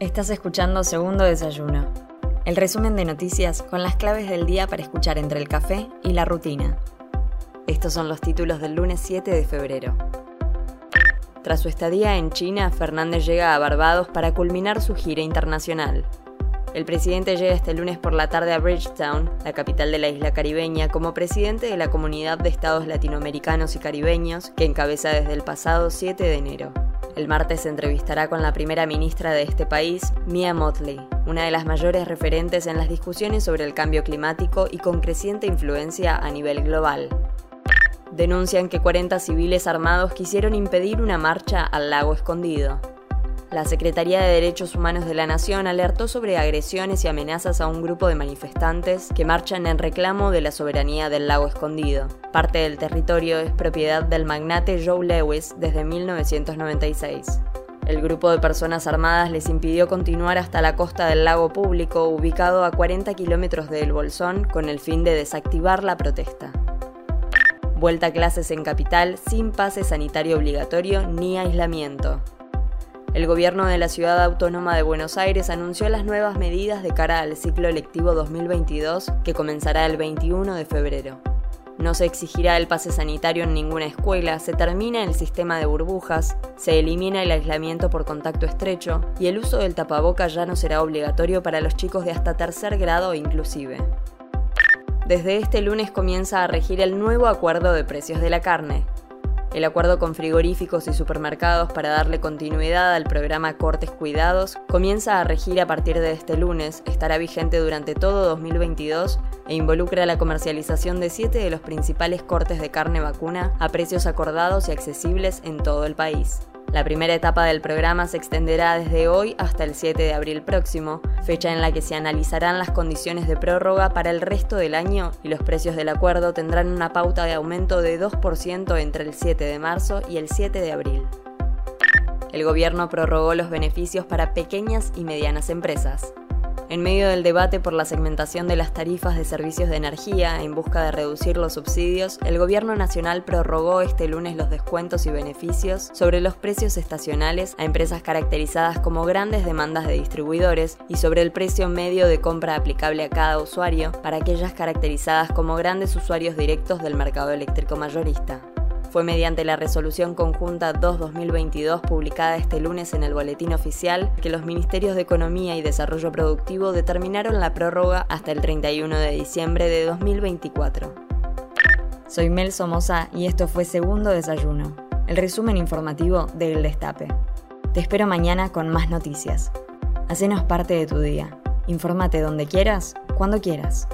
Estás escuchando Segundo Desayuno, el resumen de noticias con las claves del día para escuchar entre el café y la rutina. Estos son los títulos del lunes 7 de febrero. Tras su estadía en China, Fernández llega a Barbados para culminar su gira internacional. El presidente llega este lunes por la tarde a Bridgetown, la capital de la isla caribeña, como presidente de la Comunidad de Estados Latinoamericanos y Caribeños, que encabeza desde el pasado 7 de enero. El martes se entrevistará con la primera ministra de este país, Mia Motley, una de las mayores referentes en las discusiones sobre el cambio climático y con creciente influencia a nivel global. Denuncian que 40 civiles armados quisieron impedir una marcha al lago escondido. La Secretaría de Derechos Humanos de la Nación alertó sobre agresiones y amenazas a un grupo de manifestantes que marchan en reclamo de la soberanía del lago escondido. Parte del territorio es propiedad del magnate Joe Lewis desde 1996. El grupo de personas armadas les impidió continuar hasta la costa del lago público ubicado a 40 kilómetros de El Bolsón con el fin de desactivar la protesta. Vuelta a clases en capital sin pase sanitario obligatorio ni aislamiento. El gobierno de la Ciudad Autónoma de Buenos Aires anunció las nuevas medidas de cara al ciclo lectivo 2022 que comenzará el 21 de febrero. No se exigirá el pase sanitario en ninguna escuela, se termina el sistema de burbujas, se elimina el aislamiento por contacto estrecho y el uso del tapaboca ya no será obligatorio para los chicos de hasta tercer grado inclusive. Desde este lunes comienza a regir el nuevo acuerdo de precios de la carne, el acuerdo con frigoríficos y supermercados para darle continuidad al programa Cortes Cuidados comienza a regir a partir de este lunes, estará vigente durante todo 2022 e involucra la comercialización de siete de los principales cortes de carne vacuna a precios acordados y accesibles en todo el país. La primera etapa del programa se extenderá desde hoy hasta el 7 de abril próximo, fecha en la que se analizarán las condiciones de prórroga para el resto del año y los precios del acuerdo tendrán una pauta de aumento de 2% entre el 7 de marzo y el 7 de abril. El gobierno prorrogó los beneficios para pequeñas y medianas empresas. En medio del debate por la segmentación de las tarifas de servicios de energía en busca de reducir los subsidios, el Gobierno Nacional prorrogó este lunes los descuentos y beneficios sobre los precios estacionales a empresas caracterizadas como grandes demandas de distribuidores y sobre el precio medio de compra aplicable a cada usuario para aquellas caracterizadas como grandes usuarios directos del mercado eléctrico mayorista. Fue mediante la resolución conjunta 2-2022 publicada este lunes en el Boletín Oficial que los Ministerios de Economía y Desarrollo Productivo determinaron la prórroga hasta el 31 de diciembre de 2024. Soy Mel Somoza y esto fue Segundo Desayuno, el resumen informativo del Destape. Te espero mañana con más noticias. Hacenos parte de tu día. Infórmate donde quieras, cuando quieras.